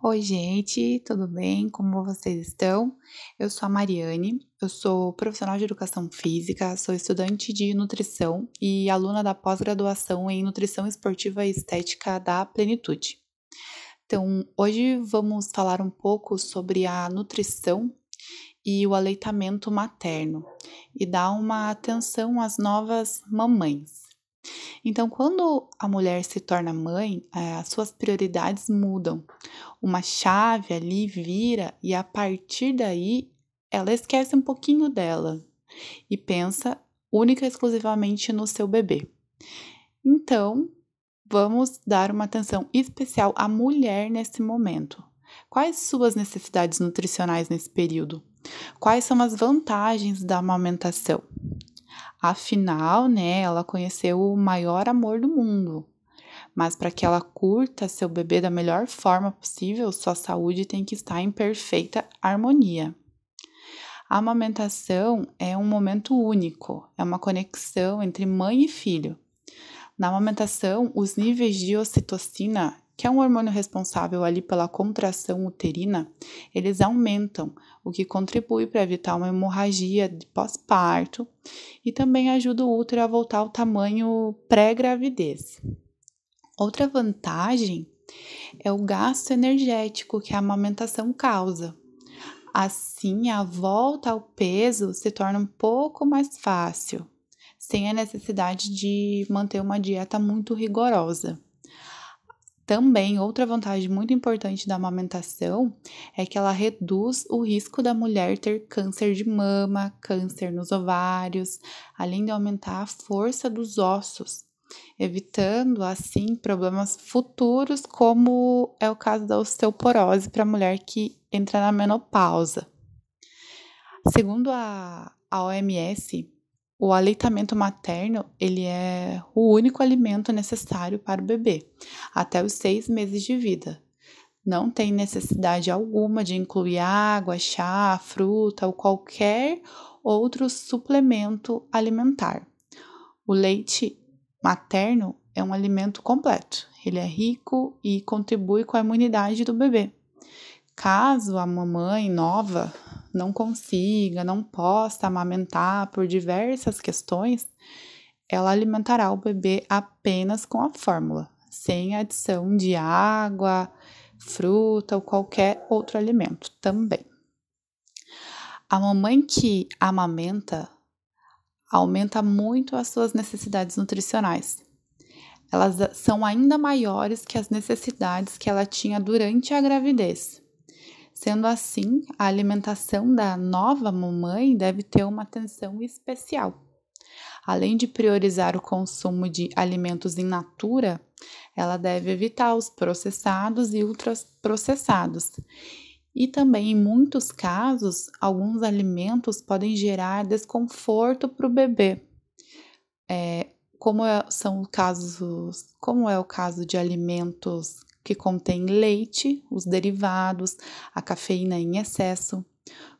Oi, gente, tudo bem? Como vocês estão? Eu sou a Mariane, eu sou profissional de educação física, sou estudante de nutrição e aluna da pós-graduação em nutrição esportiva e estética da Plenitude. Então, hoje vamos falar um pouco sobre a nutrição e o aleitamento materno e dar uma atenção às novas mamães. Então, quando a mulher se torna mãe, é, as suas prioridades mudam. Uma chave ali vira e a partir daí ela esquece um pouquinho dela e pensa única e exclusivamente no seu bebê. Então, vamos dar uma atenção especial à mulher nesse momento. Quais suas necessidades nutricionais nesse período? Quais são as vantagens da amamentação? Afinal, né, ela conheceu o maior amor do mundo. Mas para que ela curta seu bebê da melhor forma possível, sua saúde tem que estar em perfeita harmonia. A amamentação é um momento único, é uma conexão entre mãe e filho. Na amamentação, os níveis de ocitocina que é um hormônio responsável ali pela contração uterina, eles aumentam, o que contribui para evitar uma hemorragia de pós-parto e também ajuda o útero a voltar ao tamanho pré-gravidez. Outra vantagem é o gasto energético que a amamentação causa. Assim, a volta ao peso se torna um pouco mais fácil, sem a necessidade de manter uma dieta muito rigorosa. Também, outra vantagem muito importante da amamentação é que ela reduz o risco da mulher ter câncer de mama, câncer nos ovários, além de aumentar a força dos ossos, evitando assim problemas futuros, como é o caso da osteoporose para a mulher que entra na menopausa. Segundo a, a OMS, o aleitamento materno ele é o único alimento necessário para o bebê até os seis meses de vida. Não tem necessidade alguma de incluir água, chá, fruta ou qualquer outro suplemento alimentar. O leite materno é um alimento completo. Ele é rico e contribui com a imunidade do bebê. Caso a mamãe nova não consiga, não possa amamentar por diversas questões, ela alimentará o bebê apenas com a fórmula, sem adição de água, fruta ou qualquer outro alimento também. A mamãe que amamenta aumenta muito as suas necessidades nutricionais. Elas são ainda maiores que as necessidades que ela tinha durante a gravidez. Sendo assim, a alimentação da nova mamãe deve ter uma atenção especial. Além de priorizar o consumo de alimentos in natura, ela deve evitar os processados e ultraprocessados. E também, em muitos casos, alguns alimentos podem gerar desconforto para o bebê. É, como é, são casos, como é o caso de alimentos que contém leite, os derivados, a cafeína em excesso,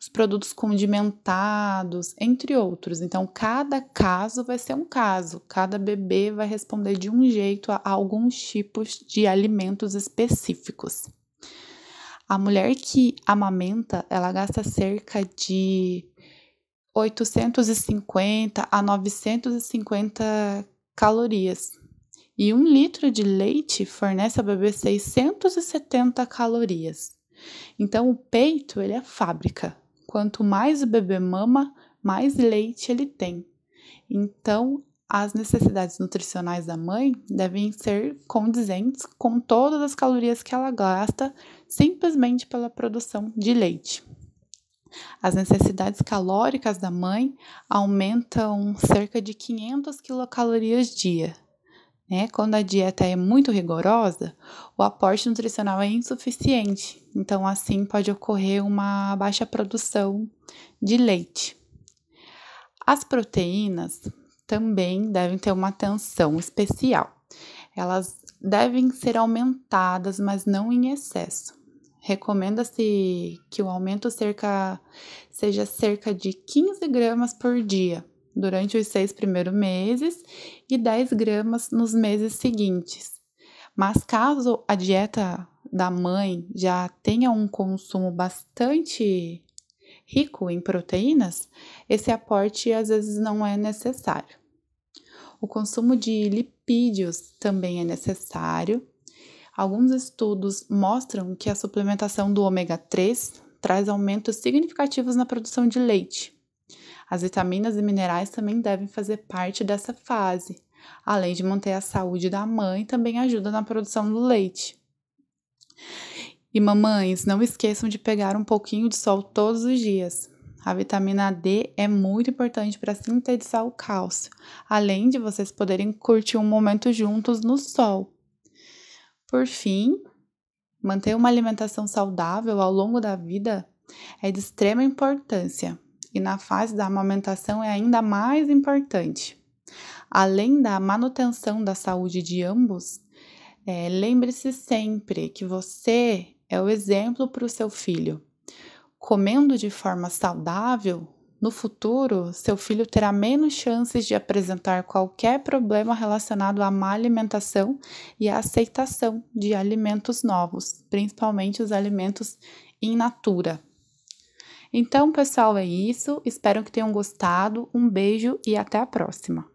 os produtos condimentados, entre outros. Então, cada caso vai ser um caso, cada bebê vai responder de um jeito a alguns tipos de alimentos específicos. A mulher que amamenta, ela gasta cerca de 850 a 950 calorias e um litro de leite fornece ao bebê 670 calorias. Então, o peito ele é fábrica. Quanto mais o bebê mama, mais leite ele tem. Então, as necessidades nutricionais da mãe devem ser condizentes com todas as calorias que ela gasta simplesmente pela produção de leite. As necessidades calóricas da mãe aumentam cerca de 500 quilocalorias dia, né? Quando a dieta é muito rigorosa, o aporte nutricional é insuficiente, então assim pode ocorrer uma baixa produção de leite. As proteínas também devem ter uma atenção especial. Elas devem ser aumentadas, mas não em excesso. Recomenda-se que o aumento cerca, seja cerca de 15 gramas por dia, durante os seis primeiros meses e 10 gramas nos meses seguintes. Mas caso a dieta da mãe já tenha um consumo bastante rico em proteínas, esse aporte às vezes não é necessário. O consumo de lipídios também é necessário. Alguns estudos mostram que a suplementação do ômega 3 traz aumentos significativos na produção de leite. As vitaminas e minerais também devem fazer parte dessa fase. Além de manter a saúde da mãe, também ajuda na produção do leite. E mamães, não esqueçam de pegar um pouquinho de sol todos os dias. A vitamina D é muito importante para sintetizar o cálcio, além de vocês poderem curtir um momento juntos no sol. Por fim, manter uma alimentação saudável ao longo da vida é de extrema importância e na fase da amamentação é ainda mais importante. Além da manutenção da saúde de ambos, é, lembre-se sempre que você é o exemplo para o seu filho. Comendo de forma saudável, no futuro, seu filho terá menos chances de apresentar qualquer problema relacionado à má alimentação e à aceitação de alimentos novos, principalmente os alimentos in natura. Então, pessoal, é isso. Espero que tenham gostado. Um beijo e até a próxima.